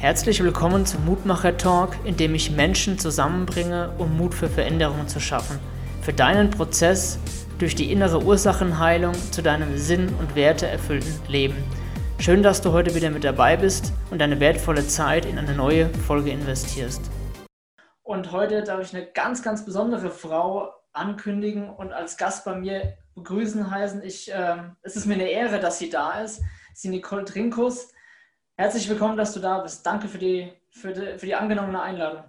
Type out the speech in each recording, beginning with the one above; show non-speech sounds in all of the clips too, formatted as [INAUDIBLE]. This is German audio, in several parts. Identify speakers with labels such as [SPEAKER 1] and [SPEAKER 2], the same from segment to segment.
[SPEAKER 1] Herzlich willkommen zum Mutmacher Talk, in dem ich Menschen zusammenbringe, um Mut für Veränderungen zu schaffen. Für deinen Prozess durch die innere Ursachenheilung zu deinem sinn- und werteerfüllten Leben. Schön, dass du heute wieder mit dabei bist und deine wertvolle Zeit in eine neue Folge investierst. Und heute darf ich eine ganz, ganz besondere Frau ankündigen und als Gast bei mir begrüßen heißen. Ich, äh, es ist mir eine Ehre, dass sie da ist. Sie Nicole Trinkus. Herzlich willkommen, dass du da bist. Danke für die, für die, für die angenommene Einladung.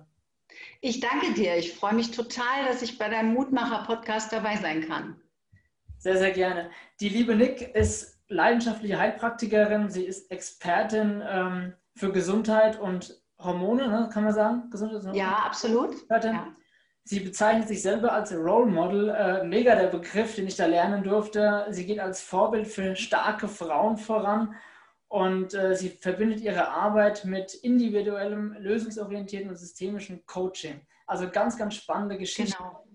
[SPEAKER 2] Ich danke dir. Ich freue mich total, dass ich bei deinem Mutmacher-Podcast dabei sein kann.
[SPEAKER 1] Sehr, sehr gerne. Die liebe Nick ist leidenschaftliche Heilpraktikerin. Sie ist Expertin ähm, für Gesundheit und Hormone, ne? kann man sagen?
[SPEAKER 2] Gesundheit ja, absolut. Ja.
[SPEAKER 1] Sie bezeichnet sich selber als Role Model. Äh, mega der Begriff, den ich da lernen durfte. Sie geht als Vorbild für starke Frauen voran und äh, sie verbindet ihre Arbeit mit individuellem, lösungsorientierten und systemischem Coaching. Also ganz, ganz spannende Geschichte. Genau.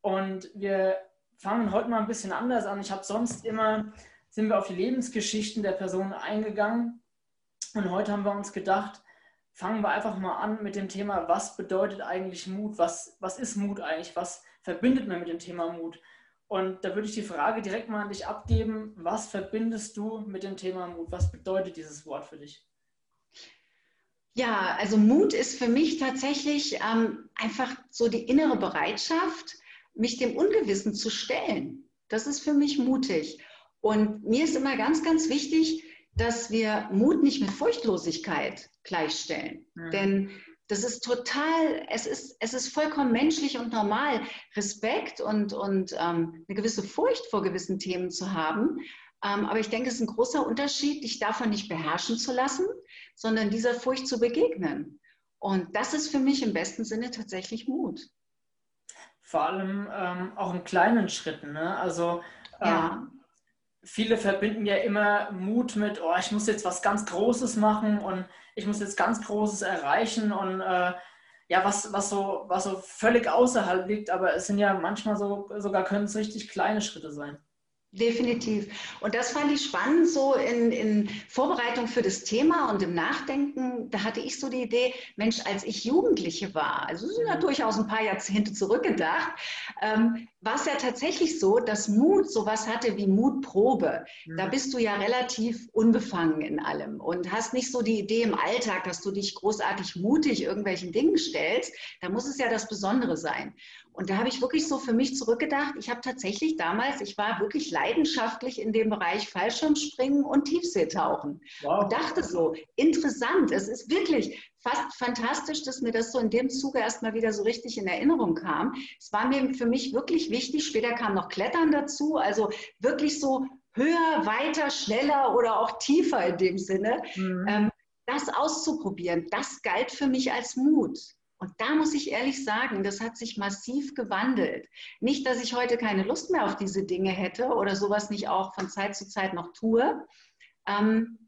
[SPEAKER 1] Und wir fangen heute mal ein bisschen anders an. Ich habe sonst immer, sind wir auf die Lebensgeschichten der Personen eingegangen. Und heute haben wir uns gedacht, fangen wir einfach mal an mit dem Thema, was bedeutet eigentlich Mut? Was, was ist Mut eigentlich? Was verbindet man mit dem Thema Mut? Und da würde ich die Frage direkt mal an dich abgeben. Was verbindest du mit dem Thema Mut? Was bedeutet dieses Wort für dich?
[SPEAKER 2] Ja, also Mut ist für mich tatsächlich ähm, einfach so die innere Bereitschaft, mich dem Ungewissen zu stellen. Das ist für mich mutig. Und mir ist immer ganz, ganz wichtig, dass wir Mut nicht mit Furchtlosigkeit gleichstellen. Mhm. Denn das ist total, es ist, es ist vollkommen menschlich und normal, Respekt und, und ähm, eine gewisse Furcht vor gewissen Themen zu haben. Ähm, aber ich denke, es ist ein großer Unterschied, dich davon nicht beherrschen zu lassen, sondern dieser Furcht zu begegnen. Und das ist für mich im besten Sinne tatsächlich Mut.
[SPEAKER 1] Vor allem ähm, auch in kleinen Schritten. Ne? Also ja. Viele verbinden ja immer Mut mit, oh, ich muss jetzt was ganz Großes machen und ich muss jetzt ganz Großes erreichen und äh, ja, was, was, so, was so völlig außerhalb liegt, aber es sind ja manchmal so, sogar können es richtig kleine Schritte sein.
[SPEAKER 2] Definitiv. Und das fand ich spannend, so in, in Vorbereitung für das Thema und im Nachdenken. Da hatte ich so die Idee, Mensch, als ich Jugendliche war, also sind ja mhm. durchaus ein paar Jahrzehnte zurückgedacht, ähm, war es ja tatsächlich so, dass Mut sowas hatte wie Mutprobe. Mhm. Da bist du ja relativ unbefangen in allem und hast nicht so die Idee im Alltag, dass du dich großartig mutig irgendwelchen Dingen stellst. Da muss es ja das Besondere sein. Und da habe ich wirklich so für mich zurückgedacht. Ich habe tatsächlich damals, ich war wirklich leidenschaftlich in dem Bereich Fallschirmspringen und Tiefseetauchen. Wow. Und dachte so, interessant, es ist wirklich fast fantastisch, dass mir das so in dem Zuge erstmal wieder so richtig in Erinnerung kam. Es war mir für mich wirklich wichtig. Später kam noch Klettern dazu, also wirklich so höher, weiter, schneller oder auch tiefer in dem Sinne. Mhm. Ähm, das auszuprobieren, das galt für mich als Mut. Und da muss ich ehrlich sagen, das hat sich massiv gewandelt. Nicht, dass ich heute keine Lust mehr auf diese Dinge hätte oder sowas nicht auch von Zeit zu Zeit noch tue. Ähm,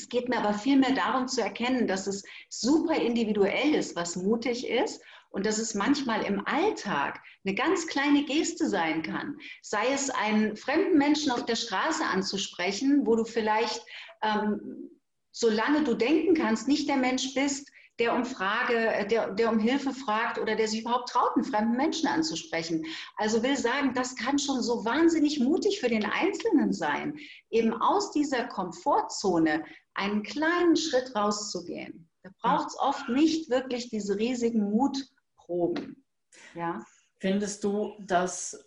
[SPEAKER 2] es geht mir aber vielmehr darum zu erkennen, dass es super individuell ist, was mutig ist und dass es manchmal im Alltag eine ganz kleine Geste sein kann. Sei es einen fremden Menschen auf der Straße anzusprechen, wo du vielleicht, ähm, solange du denken kannst, nicht der Mensch bist, der um Frage, äh, der, der um Hilfe fragt oder der sich überhaupt traut, einen fremden Menschen anzusprechen. Also will sagen, das kann schon so wahnsinnig mutig für den Einzelnen sein, eben aus dieser Komfortzone einen kleinen Schritt rauszugehen. Da braucht es oft nicht wirklich diese riesigen Mutproben.
[SPEAKER 1] Ja? Findest du, dass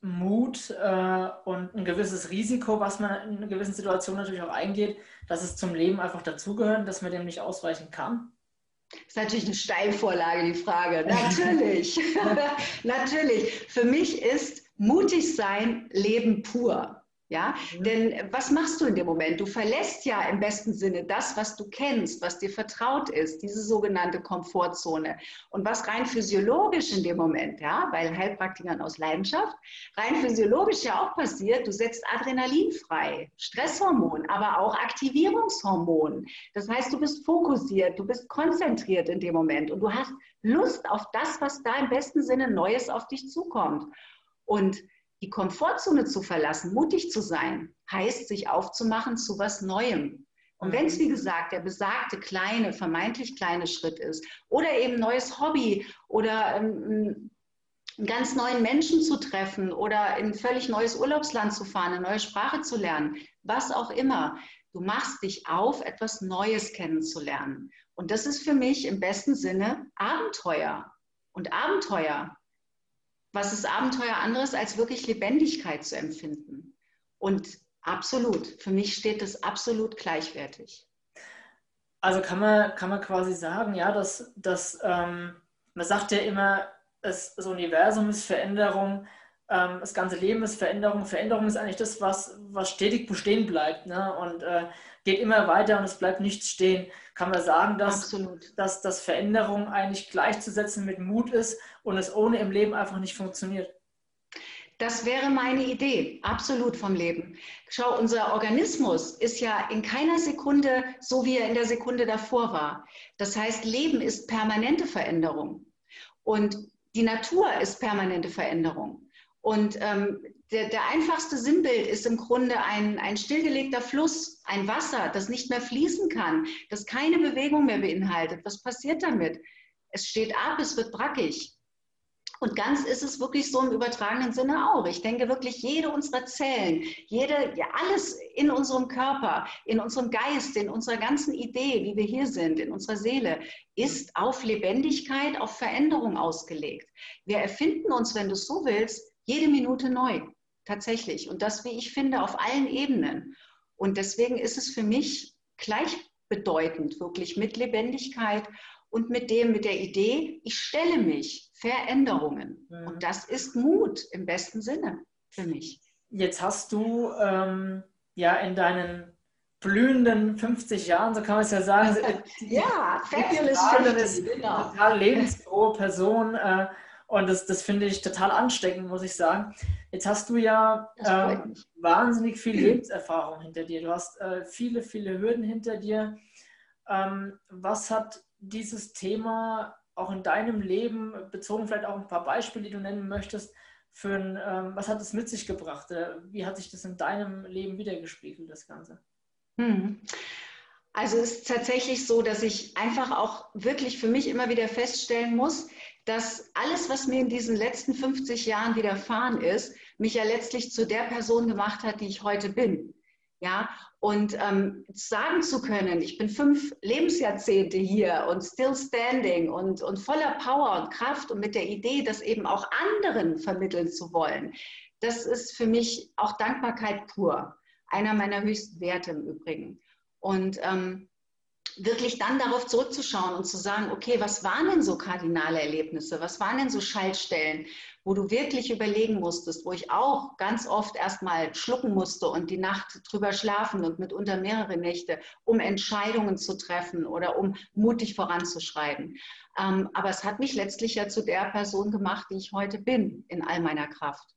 [SPEAKER 1] Mut äh, und ein gewisses Risiko, was man in einer gewissen Situation natürlich auch eingeht, dass es zum Leben einfach dazugehört, dass man dem nicht ausweichen kann?
[SPEAKER 2] Das ist natürlich eine Steilvorlage, die Frage. Natürlich. [LAUGHS] [LAUGHS] natürlich. Für mich ist mutig sein Leben pur. Ja, mhm. denn was machst du in dem Moment? Du verlässt ja im besten Sinne das, was du kennst, was dir vertraut ist, diese sogenannte Komfortzone. Und was rein physiologisch in dem Moment, ja, weil Heilpraktikern aus Leidenschaft, rein physiologisch ja auch passiert, du setzt Adrenalin frei, Stresshormon, aber auch Aktivierungshormon. Das heißt, du bist fokussiert, du bist konzentriert in dem Moment und du hast Lust auf das, was da im besten Sinne Neues auf dich zukommt. Und die Komfortzone zu verlassen, mutig zu sein, heißt, sich aufzumachen zu was Neuem. Und wenn es, wie gesagt, der besagte kleine, vermeintlich kleine Schritt ist oder eben neues Hobby oder ähm, einen ganz neuen Menschen zu treffen oder in ein völlig neues Urlaubsland zu fahren, eine neue Sprache zu lernen, was auch immer. Du machst dich auf, etwas Neues kennenzulernen. Und das ist für mich im besten Sinne Abenteuer. Und Abenteuer, was ist Abenteuer anderes, als wirklich Lebendigkeit zu empfinden? Und Absolut. Für mich steht das absolut gleichwertig.
[SPEAKER 1] Also kann man, kann man quasi sagen, ja, dass, dass ähm, man sagt ja immer, das, das Universum ist Veränderung, ähm, das ganze Leben ist Veränderung. Veränderung ist eigentlich das, was, was stetig bestehen bleibt ne? und äh, geht immer weiter und es bleibt nichts stehen. Kann man sagen, dass, dass, dass Veränderung eigentlich gleichzusetzen mit Mut ist und es ohne im Leben einfach nicht funktioniert?
[SPEAKER 2] Das wäre meine Idee, absolut vom Leben. Schau, unser Organismus ist ja in keiner Sekunde so, wie er in der Sekunde davor war. Das heißt, Leben ist permanente Veränderung. Und die Natur ist permanente Veränderung. Und ähm, der, der, einfachste Sinnbild ist im Grunde ein, ein stillgelegter Fluss, ein Wasser, das nicht mehr fließen kann, das keine Bewegung mehr beinhaltet. Was passiert damit? Es steht ab, es wird brackig. Und ganz ist es wirklich so im übertragenen Sinne auch. Ich denke wirklich, jede unserer Zellen, jede, ja, alles in unserem Körper, in unserem Geist, in unserer ganzen Idee, wie wir hier sind, in unserer Seele, ist auf Lebendigkeit, auf Veränderung ausgelegt. Wir erfinden uns, wenn du es so willst, jede Minute neu. Tatsächlich. Und das, wie ich finde, auf allen Ebenen. Und deswegen ist es für mich gleichbedeutend, wirklich mit Lebendigkeit und mit dem, mit der Idee, ich stelle mich Veränderungen. Mhm. Und das ist Mut im besten Sinne für mich.
[SPEAKER 1] Jetzt hast du ähm, ja in deinen blühenden 50 Jahren, so kann man es ja sagen, [LAUGHS]
[SPEAKER 2] ja, fabulous 50,
[SPEAKER 1] genau. total lebensfrohe Person äh, und das, das finde ich total ansteckend, muss ich sagen. Jetzt hast du ja äh, wahnsinnig viel Lebenserfahrung hinter dir. Du hast äh, viele, viele Hürden hinter dir. Ähm, was hat dieses Thema auch in deinem Leben, bezogen vielleicht auch ein paar Beispiele, die du nennen möchtest, für ein, ähm, was hat es mit sich gebracht? Wie hat sich das in deinem Leben wiedergespiegelt, das Ganze? Hm.
[SPEAKER 2] Also es ist tatsächlich so, dass ich einfach auch wirklich für mich immer wieder feststellen muss, dass alles, was mir in diesen letzten 50 Jahren widerfahren ist, mich ja letztlich zu der Person gemacht hat, die ich heute bin. Ja, und ähm, sagen zu können, ich bin fünf Lebensjahrzehnte hier und still standing und, und voller Power und Kraft und mit der Idee, das eben auch anderen vermitteln zu wollen, das ist für mich auch Dankbarkeit pur. Einer meiner höchsten Werte im Übrigen. Und ähm, wirklich dann darauf zurückzuschauen und zu sagen, okay, was waren denn so kardinale Erlebnisse? Was waren denn so Schaltstellen? wo du wirklich überlegen musstest, wo ich auch ganz oft erstmal schlucken musste und die Nacht drüber schlafen und mitunter mehrere Nächte, um Entscheidungen zu treffen oder um mutig voranzuschreiten. Ähm, aber es hat mich letztlich ja zu der Person gemacht, die ich heute bin, in all meiner Kraft.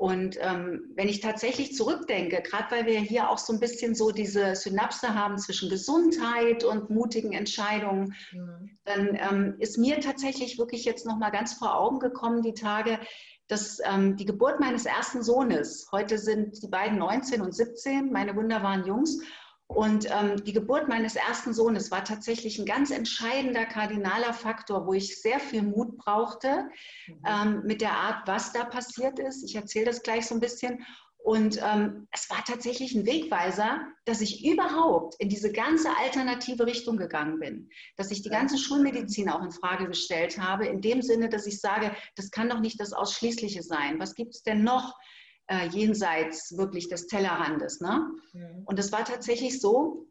[SPEAKER 2] Und ähm, wenn ich tatsächlich zurückdenke, gerade weil wir hier auch so ein bisschen so diese Synapse haben zwischen Gesundheit und mutigen Entscheidungen, mhm. dann ähm, ist mir tatsächlich wirklich jetzt nochmal ganz vor Augen gekommen, die Tage, dass ähm, die Geburt meines ersten Sohnes, heute sind die beiden 19 und 17, meine wunderbaren Jungs, und ähm, die Geburt meines ersten Sohnes war tatsächlich ein ganz entscheidender, kardinaler Faktor, wo ich sehr viel Mut brauchte mhm. ähm, mit der Art, was da passiert ist. Ich erzähle das gleich so ein bisschen. Und ähm, es war tatsächlich ein Wegweiser, dass ich überhaupt in diese ganze alternative Richtung gegangen bin. Dass ich die ganze Schulmedizin auch in Frage gestellt habe, in dem Sinne, dass ich sage, das kann doch nicht das Ausschließliche sein. Was gibt es denn noch? Äh, jenseits wirklich des Tellerrandes. Ne? Mhm. Und es war tatsächlich so,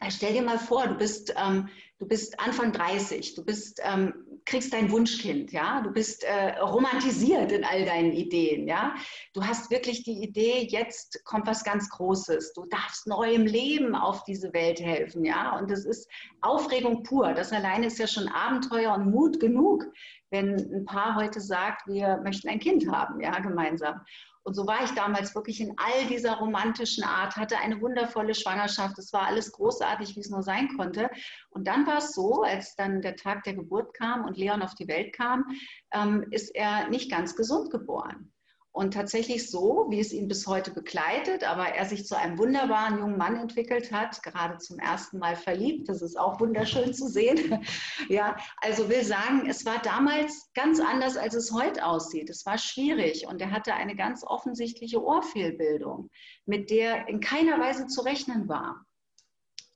[SPEAKER 2] äh, stell dir mal vor, du bist, ähm, du bist Anfang 30, du bist, ähm, kriegst dein Wunschkind, ja, du bist äh, romantisiert in all deinen Ideen, ja. Du hast wirklich die Idee, jetzt kommt was ganz Großes. Du darfst neuem Leben auf diese Welt helfen, ja. Und das ist Aufregung pur. Das alleine ist ja schon Abenteuer und Mut genug, wenn ein Paar heute sagt, wir möchten ein Kind haben, ja, gemeinsam. Und so war ich damals wirklich in all dieser romantischen Art, hatte eine wundervolle Schwangerschaft. Es war alles großartig, wie es nur sein konnte. Und dann war es so, als dann der Tag der Geburt kam und Leon auf die Welt kam, ähm, ist er nicht ganz gesund geboren. Und tatsächlich so, wie es ihn bis heute begleitet, aber er sich zu einem wunderbaren jungen Mann entwickelt hat, gerade zum ersten Mal verliebt. Das ist auch wunderschön zu sehen. [LAUGHS] ja, also will sagen, es war damals ganz anders, als es heute aussieht. Es war schwierig und er hatte eine ganz offensichtliche Ohrfehlbildung, mit der in keiner Weise zu rechnen war.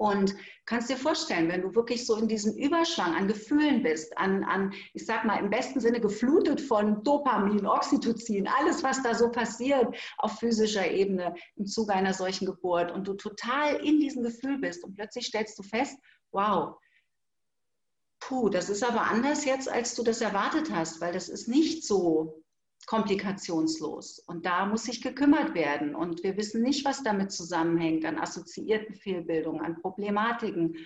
[SPEAKER 2] Und kannst dir vorstellen, wenn du wirklich so in diesem Überschwang an Gefühlen bist, an, an, ich sag mal, im besten Sinne geflutet von Dopamin, Oxytocin, alles, was da so passiert auf physischer Ebene im Zuge einer solchen Geburt und du total in diesem Gefühl bist und plötzlich stellst du fest, wow, puh, das ist aber anders jetzt, als du das erwartet hast, weil das ist nicht so komplikationslos. Und da muss sich gekümmert werden. Und wir wissen nicht, was damit zusammenhängt, an assoziierten Fehlbildungen, an Problematiken.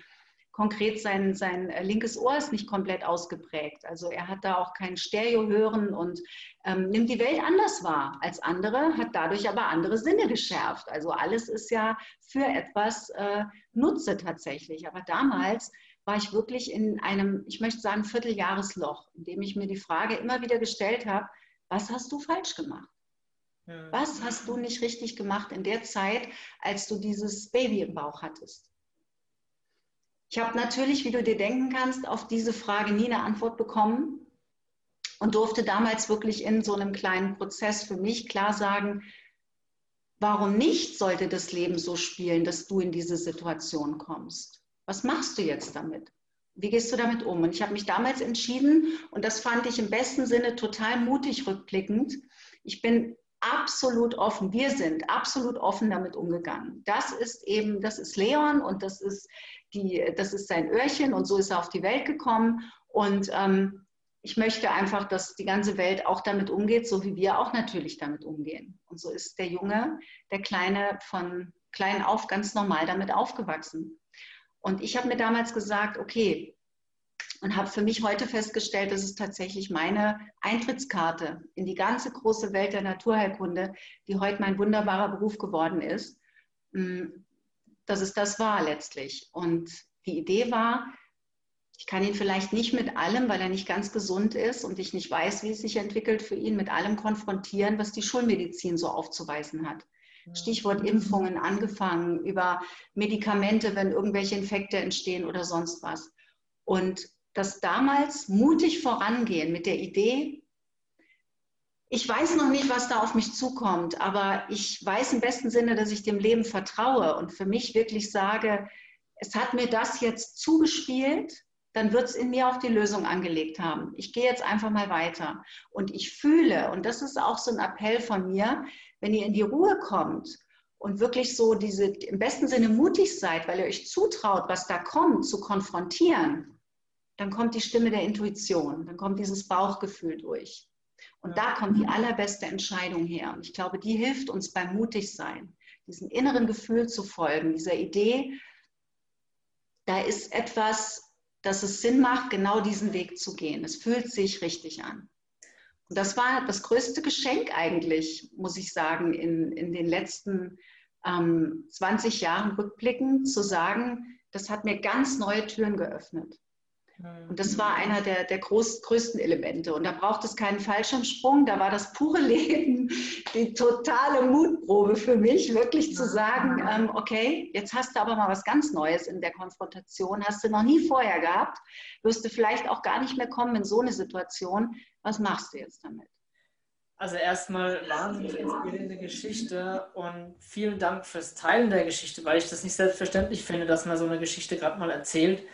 [SPEAKER 2] Konkret sein, sein linkes Ohr ist nicht komplett ausgeprägt. Also er hat da auch kein Stereo-Hören und ähm, nimmt die Welt anders wahr als andere, hat dadurch aber andere Sinne geschärft. Also alles ist ja für etwas äh, Nutze tatsächlich. Aber damals war ich wirklich in einem, ich möchte sagen, Vierteljahresloch, in dem ich mir die Frage immer wieder gestellt habe, was hast du falsch gemacht? Was hast du nicht richtig gemacht in der Zeit, als du dieses Baby im Bauch hattest? Ich habe natürlich, wie du dir denken kannst, auf diese Frage nie eine Antwort bekommen und durfte damals wirklich in so einem kleinen Prozess für mich klar sagen, warum nicht sollte das Leben so spielen, dass du in diese Situation kommst? Was machst du jetzt damit? Wie gehst du damit um? Und ich habe mich damals entschieden, und das fand ich im besten Sinne total mutig rückblickend. Ich bin absolut offen, wir sind absolut offen damit umgegangen. Das ist eben, das ist Leon und das ist, die, das ist sein Öhrchen und so ist er auf die Welt gekommen. Und ähm, ich möchte einfach, dass die ganze Welt auch damit umgeht, so wie wir auch natürlich damit umgehen. Und so ist der Junge, der Kleine von klein auf ganz normal damit aufgewachsen. Und ich habe mir damals gesagt, okay, und habe für mich heute festgestellt, dass es tatsächlich meine Eintrittskarte in die ganze große Welt der Naturheilkunde, die heute mein wunderbarer Beruf geworden ist, mm, dass es das war letztlich. Und die Idee war, ich kann ihn vielleicht nicht mit allem, weil er nicht ganz gesund ist und ich nicht weiß, wie es sich entwickelt für ihn, mit allem konfrontieren, was die Schulmedizin so aufzuweisen hat. Stichwort Impfungen angefangen, über Medikamente, wenn irgendwelche Infekte entstehen oder sonst was. Und das damals mutig vorangehen mit der Idee, ich weiß noch nicht, was da auf mich zukommt, aber ich weiß im besten Sinne, dass ich dem Leben vertraue und für mich wirklich sage, es hat mir das jetzt zugespielt, dann wird es in mir auch die Lösung angelegt haben. Ich gehe jetzt einfach mal weiter. Und ich fühle, und das ist auch so ein Appell von mir, wenn ihr in die Ruhe kommt und wirklich so diese im besten Sinne mutig seid, weil ihr euch zutraut, was da kommt, zu konfrontieren, dann kommt die Stimme der Intuition, dann kommt dieses Bauchgefühl durch. Und da kommt die allerbeste Entscheidung her. Und ich glaube, die hilft uns beim Mutigsein, diesem inneren Gefühl zu folgen, dieser Idee, da ist etwas, dass es Sinn macht, genau diesen Weg zu gehen. Es fühlt sich richtig an. Und das war das größte Geschenk eigentlich, muss ich sagen, in, in den letzten ähm, 20 Jahren rückblickend, zu sagen, das hat mir ganz neue Türen geöffnet. Und das war einer der, der groß, größten Elemente. Und da braucht es keinen Fallschirmsprung. Da war das pure [LAUGHS] Leben die totale Mutprobe für mich, wirklich zu sagen, ähm, okay, jetzt hast du aber mal was ganz Neues in der Konfrontation, hast du noch nie vorher gehabt, wirst du vielleicht auch gar nicht mehr kommen in so eine Situation. Was machst du jetzt damit?
[SPEAKER 1] Also erstmal wahnsinnig inspirierende Geschichte und vielen Dank fürs Teilen der Geschichte, weil ich das nicht selbstverständlich finde, dass man so eine Geschichte gerade mal erzählt.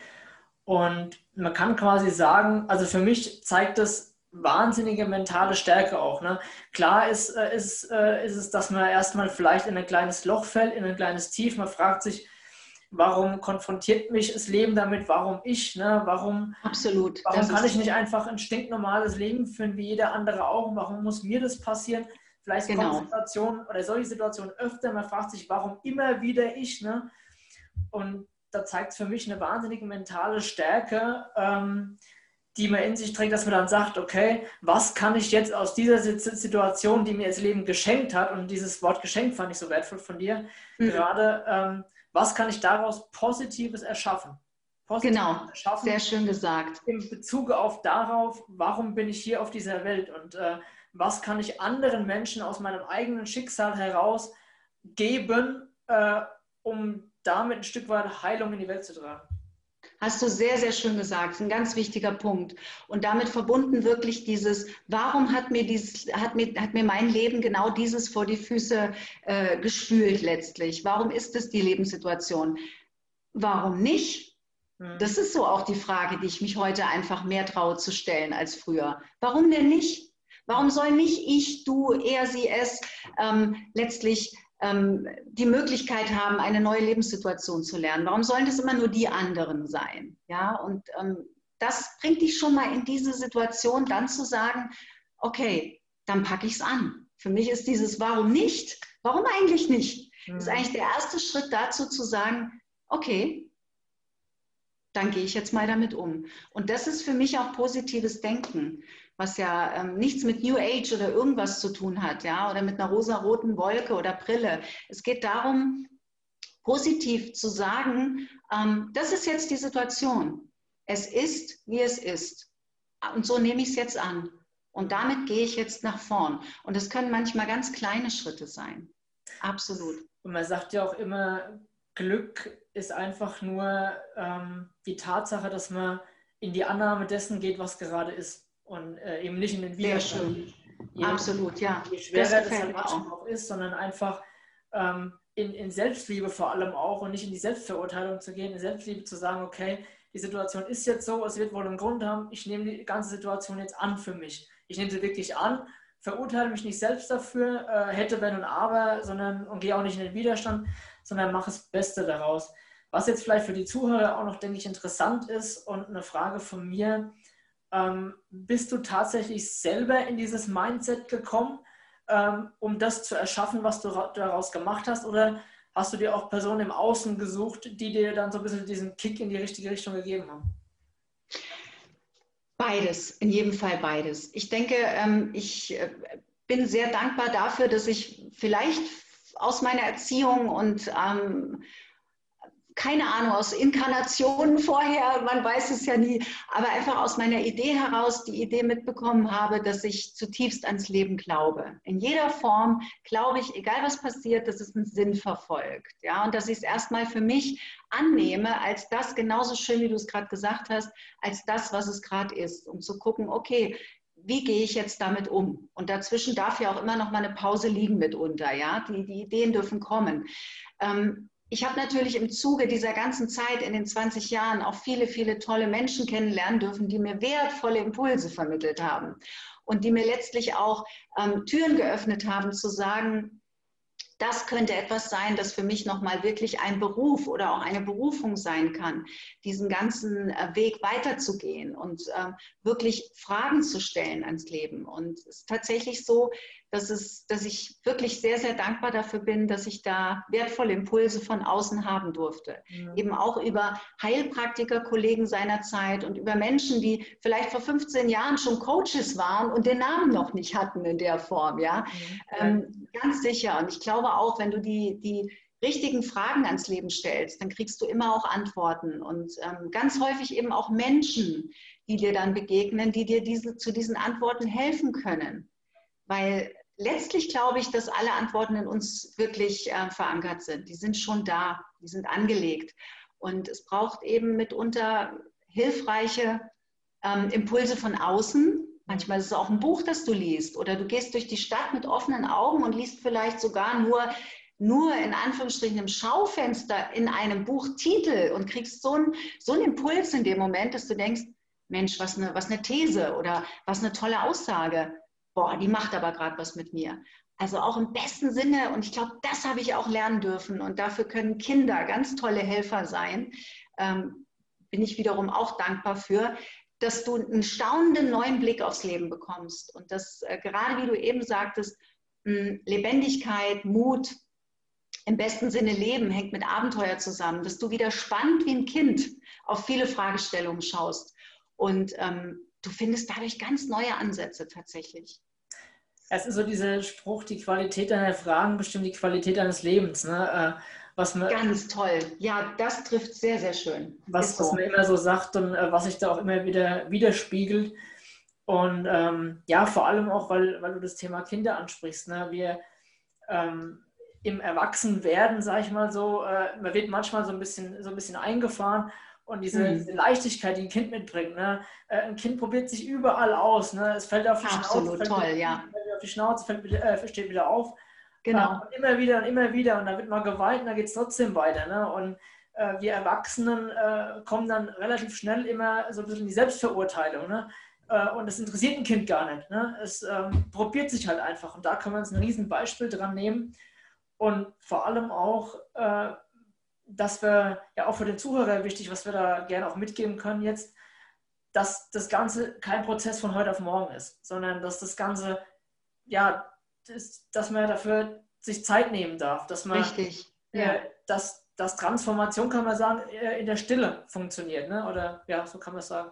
[SPEAKER 1] Und man kann quasi sagen, also für mich zeigt das wahnsinnige mentale Stärke auch. Ne? Klar ist, äh, ist, äh, ist es, dass man erstmal vielleicht in ein kleines Loch fällt, in ein kleines Tief. Man fragt sich, warum konfrontiert mich das Leben damit? Warum ich? Ne? Warum,
[SPEAKER 2] Absolut.
[SPEAKER 1] warum kann ich nicht einfach ein stinknormales Leben führen wie jeder andere auch? Warum muss mir das passieren? Vielleicht genau. kommen Situationen oder solche Situationen öfter. Man fragt sich, warum immer wieder ich? Ne? Und da zeigt es für mich eine wahnsinnige mentale Stärke, ähm, die man in sich trägt, dass man dann sagt, okay, was kann ich jetzt aus dieser Situation, die mir das Leben geschenkt hat, und dieses Wort geschenkt fand ich so wertvoll von dir, mhm. gerade, ähm, was kann ich daraus Positives erschaffen?
[SPEAKER 2] Positives genau, erschaffen, sehr schön gesagt.
[SPEAKER 1] In Bezug auf darauf, warum bin ich hier auf dieser Welt und äh, was kann ich anderen Menschen aus meinem eigenen Schicksal heraus geben, äh, um damit ein Stück weit Heilung in die Welt zu tragen.
[SPEAKER 2] Hast du sehr, sehr schön gesagt. Ein ganz wichtiger Punkt. Und damit verbunden wirklich dieses, warum hat mir, dieses, hat mir, hat mir mein Leben genau dieses vor die Füße äh, gespült letztlich? Warum ist es die Lebenssituation? Warum nicht? Hm. Das ist so auch die Frage, die ich mich heute einfach mehr traue zu stellen als früher. Warum denn nicht? Warum soll nicht ich, du, er, sie, es ähm, letztlich ähm, die Möglichkeit haben, eine neue Lebenssituation zu lernen? Warum sollen das immer nur die anderen sein? Ja, und ähm, das bringt dich schon mal in diese Situation, dann zu sagen, okay, dann packe ich es an. Für mich ist dieses Warum nicht? Warum eigentlich nicht? Mhm. Ist eigentlich der erste Schritt dazu zu sagen, okay, dann gehe ich jetzt mal damit um. Und das ist für mich auch positives Denken was ja ähm, nichts mit New Age oder irgendwas zu tun hat, ja, oder mit einer rosa-roten Wolke oder Brille. Es geht darum, positiv zu sagen, ähm, das ist jetzt die Situation. Es ist, wie es ist. Und so nehme ich es jetzt an. Und damit gehe ich jetzt nach vorn. Und es können manchmal ganz kleine Schritte sein. Absolut.
[SPEAKER 1] Und man sagt ja auch immer, Glück ist einfach nur ähm, die Tatsache, dass man in die Annahme dessen geht, was gerade ist und äh, eben nicht in den
[SPEAKER 2] Widerstand. Je, Absolut, ja.
[SPEAKER 1] Je schwerer das, das halt auch ist, sondern einfach ähm, in, in Selbstliebe vor allem auch und nicht in die Selbstverurteilung zu gehen, in Selbstliebe zu sagen, okay, die Situation ist jetzt so, es wird wohl einen Grund haben, ich nehme die ganze Situation jetzt an für mich. Ich nehme sie wirklich an, verurteile mich nicht selbst dafür, äh, hätte, wenn und aber, sondern und gehe auch nicht in den Widerstand, sondern mache das Beste daraus. Was jetzt vielleicht für die Zuhörer auch noch, denke ich, interessant ist und eine Frage von mir, ähm, bist du tatsächlich selber in dieses Mindset gekommen, ähm, um das zu erschaffen, was du daraus gemacht hast? Oder hast du dir auch Personen im Außen gesucht, die dir dann so ein bisschen diesen Kick in die richtige Richtung gegeben haben?
[SPEAKER 2] Beides, in jedem Fall beides. Ich denke, ähm, ich äh, bin sehr dankbar dafür, dass ich vielleicht aus meiner Erziehung und ähm, keine Ahnung, aus Inkarnationen vorher, man weiß es ja nie, aber einfach aus meiner Idee heraus die Idee mitbekommen habe, dass ich zutiefst ans Leben glaube. In jeder Form glaube ich, egal was passiert, dass es einen Sinn verfolgt. Ja, und dass ich es erstmal für mich annehme, als das genauso schön, wie du es gerade gesagt hast, als das, was es gerade ist, um zu gucken, okay, wie gehe ich jetzt damit um? Und dazwischen darf ja auch immer noch mal eine Pause liegen mitunter, ja. Die, die Ideen dürfen kommen. Ähm, ich habe natürlich im Zuge dieser ganzen Zeit in den 20 Jahren auch viele, viele tolle Menschen kennenlernen dürfen, die mir wertvolle Impulse vermittelt haben und die mir letztlich auch ähm, Türen geöffnet haben, zu sagen, das könnte etwas sein, das für mich nochmal wirklich ein Beruf oder auch eine Berufung sein kann, diesen ganzen äh, Weg weiterzugehen und äh, wirklich Fragen zu stellen ans Leben. Und es ist tatsächlich so, dass, es, dass ich wirklich sehr, sehr dankbar dafür bin, dass ich da wertvolle Impulse von außen haben durfte. Ja. Eben auch über Heilpraktiker, Kollegen seiner Zeit und über Menschen, die vielleicht vor 15 Jahren schon Coaches waren und den Namen noch nicht hatten in der Form. Ja, ja. Ähm, ganz sicher. Und ich glaube auch, wenn du die, die richtigen Fragen ans Leben stellst, dann kriegst du immer auch Antworten und ähm, ganz häufig eben auch Menschen, die dir dann begegnen, die dir diese, zu diesen Antworten helfen können. Weil letztlich glaube ich, dass alle Antworten in uns wirklich äh, verankert sind. Die sind schon da, die sind angelegt. Und es braucht eben mitunter hilfreiche ähm, Impulse von außen. Manchmal ist es auch ein Buch, das du liest. Oder du gehst durch die Stadt mit offenen Augen und liest vielleicht sogar nur, nur in Anführungsstrichen im Schaufenster in einem Buchtitel und kriegst so einen, so einen Impuls in dem Moment, dass du denkst, Mensch, was eine, was eine These oder was eine tolle Aussage boah, die macht aber gerade was mit mir. Also auch im besten Sinne, und ich glaube, das habe ich auch lernen dürfen. Und dafür können Kinder ganz tolle Helfer sein. Ähm, bin ich wiederum auch dankbar für, dass du einen staunenden neuen Blick aufs Leben bekommst. Und das, äh, gerade wie du eben sagtest, mh, Lebendigkeit, Mut, im besten Sinne Leben hängt mit Abenteuer zusammen, dass du wieder spannend wie ein Kind auf viele Fragestellungen schaust. Und ähm, du findest dadurch ganz neue Ansätze tatsächlich.
[SPEAKER 1] Es ist so dieser Spruch, die Qualität deiner Fragen bestimmt die Qualität deines Lebens. Ne?
[SPEAKER 2] Äh, was man, ganz toll. Ja, das trifft sehr, sehr schön.
[SPEAKER 1] Was, so. was man immer so sagt und äh, was sich da auch immer wieder widerspiegelt. Und ähm, ja, vor allem auch, weil, weil du das Thema Kinder ansprichst. Ne? Wir ähm, im Erwachsenwerden, sage ich mal so, äh, man wird manchmal so ein bisschen, so ein bisschen eingefahren und diese, mhm. diese, Leichtigkeit, die ein Kind mitbringt. Ne? Äh, ein Kind probiert sich überall aus. Ne? Es fällt auf die
[SPEAKER 2] Absolut
[SPEAKER 1] Schnauze,
[SPEAKER 2] toll,
[SPEAKER 1] fällt,
[SPEAKER 2] ja.
[SPEAKER 1] fällt auf die Schnauze, fällt äh, steht wieder auf.
[SPEAKER 2] Genau.
[SPEAKER 1] Äh, immer wieder und immer wieder und dann wird mal geweiht und dann geht es trotzdem weiter. Ne? Und äh, wir Erwachsenen äh, kommen dann relativ schnell immer so ein bisschen in die Selbstverurteilung. Ne? Äh, und es interessiert ein Kind gar nicht. Ne? Es ähm, probiert sich halt einfach. Und da können wir uns ein Riesenbeispiel dran nehmen. Und vor allem auch, äh, dass wir, ja auch für den Zuhörer wichtig, was wir da gerne auch mitgeben können jetzt, dass das Ganze kein Prozess von heute auf morgen ist, sondern dass das Ganze, ja, das, dass man dafür sich Zeit nehmen darf, dass man,
[SPEAKER 2] Richtig.
[SPEAKER 1] Äh, dass, dass Transformation, kann man sagen, äh, in der Stille funktioniert, ne? oder ja, so kann man es sagen.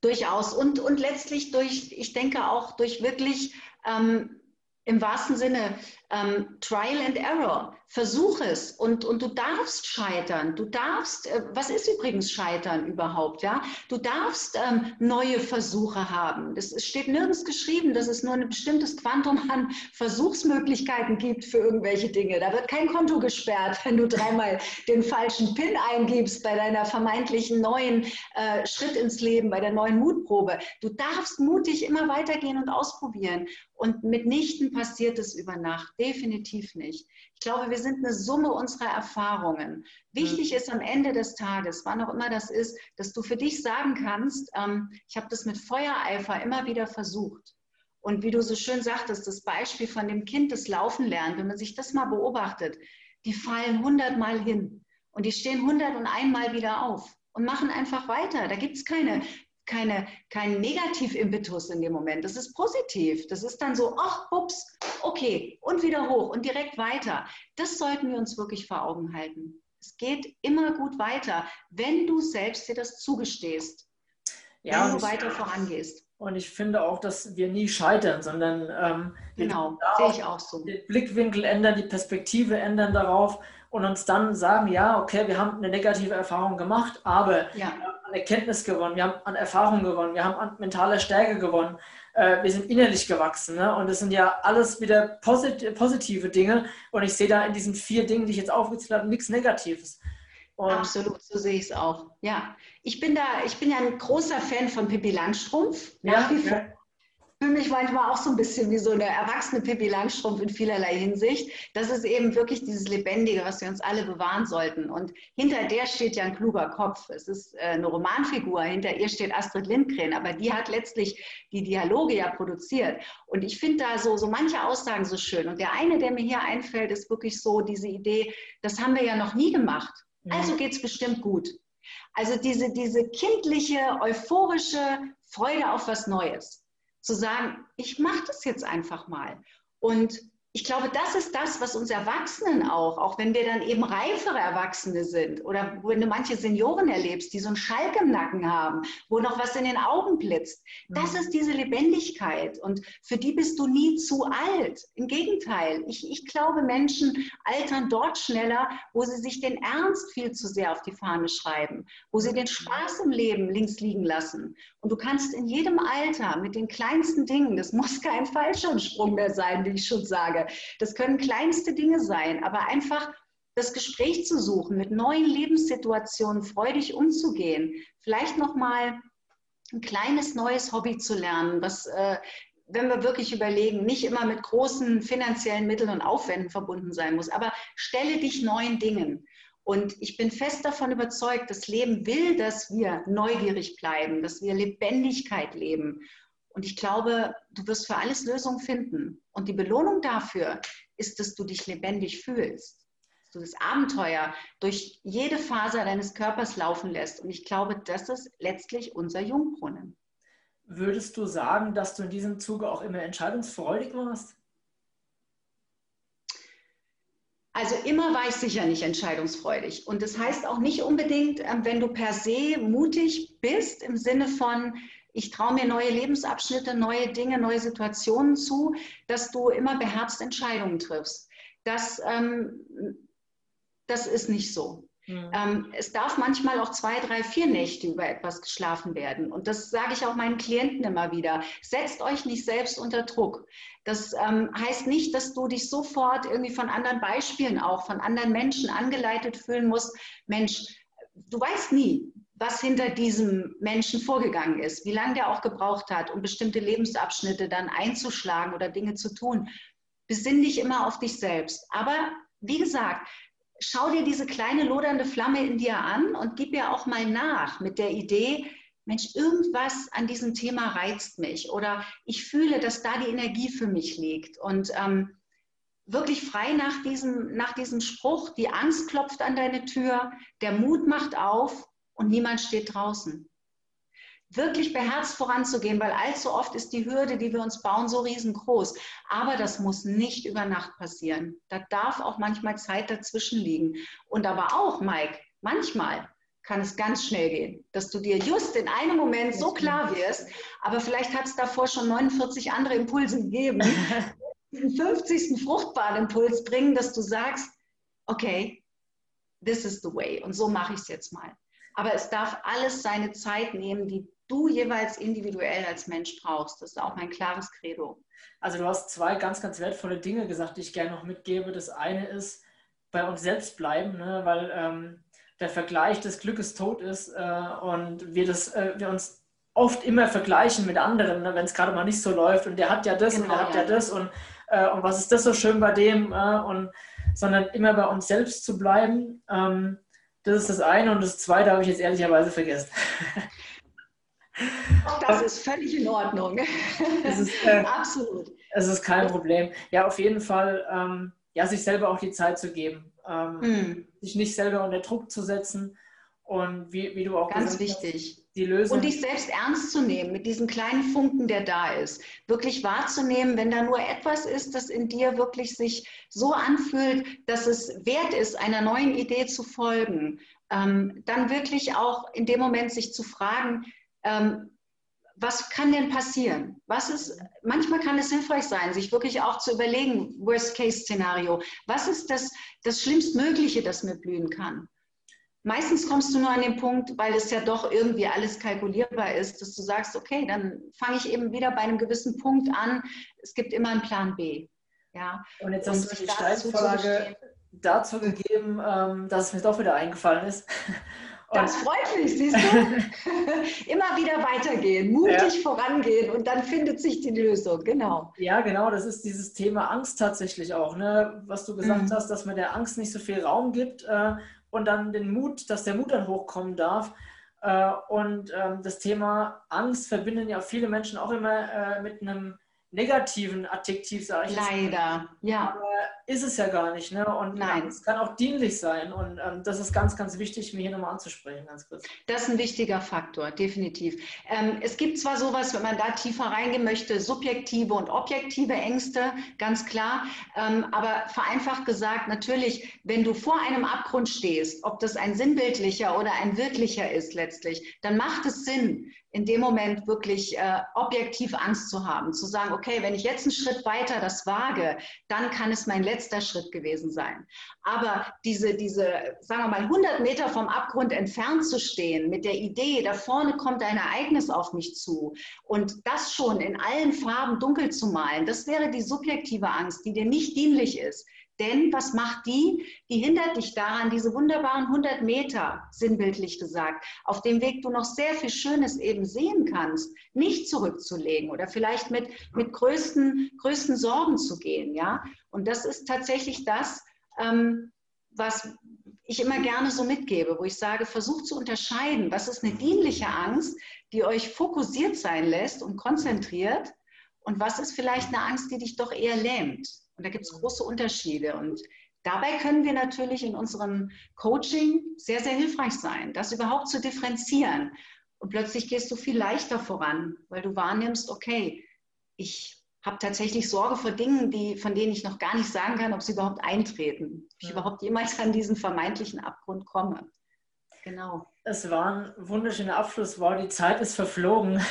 [SPEAKER 2] Durchaus. Und, und letztlich durch, ich denke auch durch wirklich ähm, im wahrsten Sinne ähm, Trial and Error. Versuch es und, und du darfst scheitern. Du darfst, äh, was ist übrigens Scheitern überhaupt? Ja? Du darfst ähm, neue Versuche haben. Es steht nirgends geschrieben, dass es nur ein bestimmtes Quantum an Versuchsmöglichkeiten gibt für irgendwelche Dinge. Da wird kein Konto gesperrt, wenn du dreimal den falschen PIN eingibst bei deiner vermeintlichen neuen äh, Schritt ins Leben, bei der neuen Mutprobe. Du darfst mutig immer weitergehen und ausprobieren. Und mitnichten passiert es über Nacht. Definitiv nicht. Ich glaube, wir sind eine Summe unserer Erfahrungen. Wichtig mhm. ist am Ende des Tages, wann auch immer das ist, dass du für dich sagen kannst, ähm, ich habe das mit Feuereifer immer wieder versucht. Und wie du so schön sagtest, das Beispiel von dem Kind, das Laufen lernt, wenn man sich das mal beobachtet, die fallen hundertmal hin und die stehen hundert und einmal wieder auf und machen einfach weiter. Da gibt es keine keine, kein Negativimpetus in dem Moment. Das ist positiv. Das ist dann so, ach, ups, okay, und wieder hoch und direkt weiter. Das sollten wir uns wirklich vor Augen halten. Es geht immer gut weiter, wenn du selbst dir das zugestehst, ja, wenn du weiter vorangehst.
[SPEAKER 1] Und ich finde auch, dass wir nie scheitern, sondern ähm,
[SPEAKER 2] genau, sehe ich auch so.
[SPEAKER 1] Den Blickwinkel ändern, die Perspektive ändern darauf und uns dann sagen, ja, okay, wir haben eine negative Erfahrung gemacht, aber ja an Erkenntnis gewonnen, wir haben an Erfahrung gewonnen, wir haben an mentaler Stärke gewonnen, äh, wir sind innerlich gewachsen. Ne? Und das sind ja alles wieder posit positive Dinge. Und ich sehe da in diesen vier Dingen, die ich jetzt aufgezählt habe, nichts Negatives.
[SPEAKER 2] Und Absolut, so sehe ich es auch. Ja, ich bin da, ich bin ja ein großer Fan von Pippi Langstrumpf. Nach wie vor. Ja fühle mich manchmal auch so ein bisschen wie so eine erwachsene Pippi Langstrumpf in vielerlei Hinsicht. Das ist eben wirklich dieses Lebendige, was wir uns alle bewahren sollten. Und hinter der steht ja ein kluger Kopf. Es ist äh, eine Romanfigur. Hinter ihr steht Astrid Lindgren. Aber die hat letztlich die Dialoge ja produziert. Und ich finde da so, so manche Aussagen so schön. Und der eine, der mir hier einfällt, ist wirklich so diese Idee, das haben wir ja noch nie gemacht. Also geht es bestimmt gut. Also diese, diese kindliche, euphorische Freude auf was Neues zu sagen, ich mache das jetzt einfach mal. Und ich glaube, das ist das, was uns Erwachsenen auch, auch wenn wir dann eben reifere Erwachsene sind oder wenn du manche Senioren erlebst, die so einen Schalk im Nacken haben, wo noch was in den Augen blitzt, das mhm. ist diese Lebendigkeit und für die bist du nie zu alt. Im Gegenteil, ich, ich glaube, Menschen altern dort schneller, wo sie sich den Ernst viel zu sehr auf die Fahne schreiben, wo sie den Spaß im Leben links liegen lassen. Und du kannst in jedem Alter mit den kleinsten Dingen, das muss kein Fallschirmsprung mehr sein, wie ich schon sage, Tage. Das können kleinste Dinge sein, aber einfach das Gespräch zu suchen, mit neuen Lebenssituationen freudig umzugehen, vielleicht noch mal ein kleines neues Hobby zu lernen, was äh, wenn wir wirklich überlegen, nicht immer mit großen finanziellen Mitteln und Aufwänden verbunden sein muss, aber stelle dich neuen Dingen. Und ich bin fest davon überzeugt, das Leben will, dass wir neugierig bleiben, dass wir Lebendigkeit leben. Und ich glaube, du wirst für alles Lösungen finden. Und die Belohnung dafür ist, dass du dich lebendig fühlst, dass du das Abenteuer durch jede Faser deines Körpers laufen lässt. Und ich glaube, das ist letztlich unser Jungbrunnen.
[SPEAKER 1] Würdest du sagen, dass du in diesem Zuge auch immer entscheidungsfreudig warst?
[SPEAKER 2] Also immer war ich sicher nicht entscheidungsfreudig. Und das heißt auch nicht unbedingt, ähm, wenn du per se mutig bist, im Sinne von, ich traue mir neue Lebensabschnitte, neue Dinge, neue Situationen zu, dass du immer beherzt Entscheidungen triffst. Das, ähm, das ist nicht so. Mhm. Ähm, es darf manchmal auch zwei, drei, vier Nächte über etwas geschlafen werden. Und das sage ich auch meinen Klienten immer wieder. Setzt euch nicht selbst unter Druck. Das ähm, heißt nicht, dass du dich sofort irgendwie von anderen Beispielen auch, von anderen Menschen angeleitet fühlen musst. Mensch, du weißt nie, was hinter diesem Menschen vorgegangen ist, wie lange der auch gebraucht hat, um bestimmte Lebensabschnitte dann einzuschlagen oder Dinge zu tun. Besinn dich immer auf dich selbst. Aber wie gesagt, schau dir diese kleine lodernde Flamme in dir an und gib ihr auch mal nach mit der Idee, Mensch, irgendwas an diesem Thema reizt mich oder ich fühle, dass da die Energie für mich liegt. Und ähm, wirklich frei nach diesem, nach diesem Spruch, die Angst klopft an deine Tür, der Mut macht auf und niemand steht draußen wirklich beherzt voranzugehen, weil allzu oft ist die Hürde, die wir uns bauen, so riesengroß. Aber das muss nicht über Nacht passieren. Da darf auch manchmal Zeit dazwischen liegen. Und aber auch, Mike, manchmal kann es ganz schnell gehen, dass du dir just in einem Moment so klar wirst, aber vielleicht hat es davor schon 49 andere Impulse gegeben, den 50. fruchtbaren Impuls bringen, dass du sagst, okay, this is the way und so mache ich es jetzt mal. Aber es darf alles seine Zeit nehmen, die du jeweils individuell als Mensch brauchst. Das ist auch mein klares Credo.
[SPEAKER 1] Also du hast zwei ganz, ganz wertvolle Dinge gesagt, die ich gerne noch mitgebe. Das eine ist bei uns selbst bleiben, ne? weil ähm, der Vergleich des Glückes tot ist äh, und wir, das, äh, wir uns oft immer vergleichen mit anderen, ne? wenn es gerade mal nicht so läuft und der hat ja das genau, und der hat ja, ja das und, äh, und was ist das so schön bei dem äh, und sondern immer bei uns selbst zu bleiben. Ähm, das ist das eine und das zweite habe ich jetzt ehrlicherweise vergessen.
[SPEAKER 2] Das ist völlig in Ordnung.
[SPEAKER 1] Es ist, äh, Absolut. Es ist kein Problem. Ja, auf jeden Fall, ähm, ja, sich selber auch die Zeit zu geben, ähm, mm. sich nicht selber unter Druck zu setzen und wie, wie du auch
[SPEAKER 2] ganz wichtig. Hast, die Lösung. Und dich selbst ernst zu nehmen mit diesem kleinen Funken, der da ist. Wirklich wahrzunehmen, wenn da nur etwas ist, das in dir wirklich sich so anfühlt, dass es wert ist, einer neuen Idee zu folgen. Ähm, dann wirklich auch in dem Moment sich zu fragen, ähm, was kann denn passieren? Was ist, manchmal kann es hilfreich sein, sich wirklich auch zu überlegen, Worst-Case-Szenario, was ist das, das Schlimmstmögliche, das mir blühen kann? Meistens kommst du nur an den Punkt, weil es ja doch irgendwie alles kalkulierbar ist, dass du sagst, okay, dann fange ich eben wieder bei einem gewissen Punkt an. Es gibt immer einen Plan B. Ja.
[SPEAKER 1] Und jetzt hast du die Steilvorlage dazu gegeben, ähm, dass es mir doch wieder eingefallen ist. [LAUGHS]
[SPEAKER 2] Das freut mich, siehst du? [LAUGHS] Immer wieder weitergehen, mutig ja. vorangehen und dann findet sich die Lösung, genau.
[SPEAKER 1] Ja, genau, das ist dieses Thema Angst tatsächlich auch, ne? was du gesagt mhm. hast, dass man der Angst nicht so viel Raum gibt äh, und dann den Mut, dass der Mut dann hochkommen darf. Äh, und ähm, das Thema Angst verbinden ja viele Menschen auch immer äh, mit einem negativen Adjektiv, sage ich
[SPEAKER 2] Leider, ja.
[SPEAKER 1] Aber ist es ja gar nicht. Ne? Und Nein. es kann auch dienlich sein. Und ähm, das ist ganz, ganz wichtig, mir hier nochmal anzusprechen, ganz kurz.
[SPEAKER 2] Das ist ein wichtiger Faktor, definitiv. Ähm, es gibt zwar sowas, wenn man da tiefer reingehen möchte, subjektive und objektive Ängste, ganz klar. Ähm, aber vereinfacht gesagt, natürlich, wenn du vor einem Abgrund stehst, ob das ein sinnbildlicher oder ein wirklicher ist letztlich, dann macht es Sinn, in dem Moment wirklich äh, objektiv Angst zu haben, zu sagen, okay, wenn ich jetzt einen Schritt weiter das wage, dann kann es mein letzter Schritt gewesen sein. Aber diese, diese, sagen wir mal, 100 Meter vom Abgrund entfernt zu stehen mit der Idee, da vorne kommt ein Ereignis auf mich zu und das schon in allen Farben dunkel zu malen, das wäre die subjektive Angst, die dir nicht dienlich ist. Denn was macht die? Die hindert dich daran, diese wunderbaren 100 Meter, sinnbildlich gesagt, auf dem Weg du noch sehr viel Schönes eben sehen kannst, nicht zurückzulegen oder vielleicht mit, mit größten, größten Sorgen zu gehen. Ja? Und das ist tatsächlich das, ähm, was ich immer gerne so mitgebe, wo ich sage, versucht zu unterscheiden, was ist eine dienliche Angst, die euch fokussiert sein lässt und konzentriert und was ist vielleicht eine Angst, die dich doch eher lähmt. Und da gibt es große Unterschiede. Und dabei können wir natürlich in unserem Coaching sehr, sehr hilfreich sein, das überhaupt zu differenzieren. Und plötzlich gehst du viel leichter voran, weil du wahrnimmst, okay, ich habe tatsächlich Sorge vor Dingen, die, von denen ich noch gar nicht sagen kann, ob sie überhaupt eintreten, ob ich überhaupt jemals an diesen vermeintlichen Abgrund komme. Genau.
[SPEAKER 1] Es war ein wunderschöner Abschlusswort. Die Zeit ist verflogen. [LAUGHS]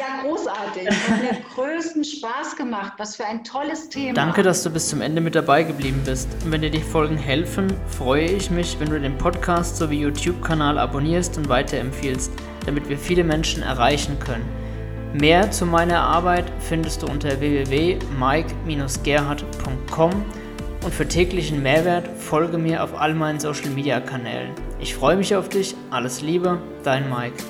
[SPEAKER 2] Ja, großartig. Hat mir [LAUGHS] größten Spaß gemacht. Was für ein tolles Thema.
[SPEAKER 1] Danke, dass du bis zum Ende mit dabei geblieben bist. Und wenn dir die Folgen helfen, freue ich mich, wenn du den Podcast sowie YouTube-Kanal abonnierst und weiterempfiehlst, damit wir viele Menschen erreichen können. Mehr zu meiner Arbeit findest du unter www.mike-gerhard.com und für täglichen Mehrwert folge mir auf all meinen Social Media Kanälen. Ich freue mich auf dich, alles Liebe, dein Mike.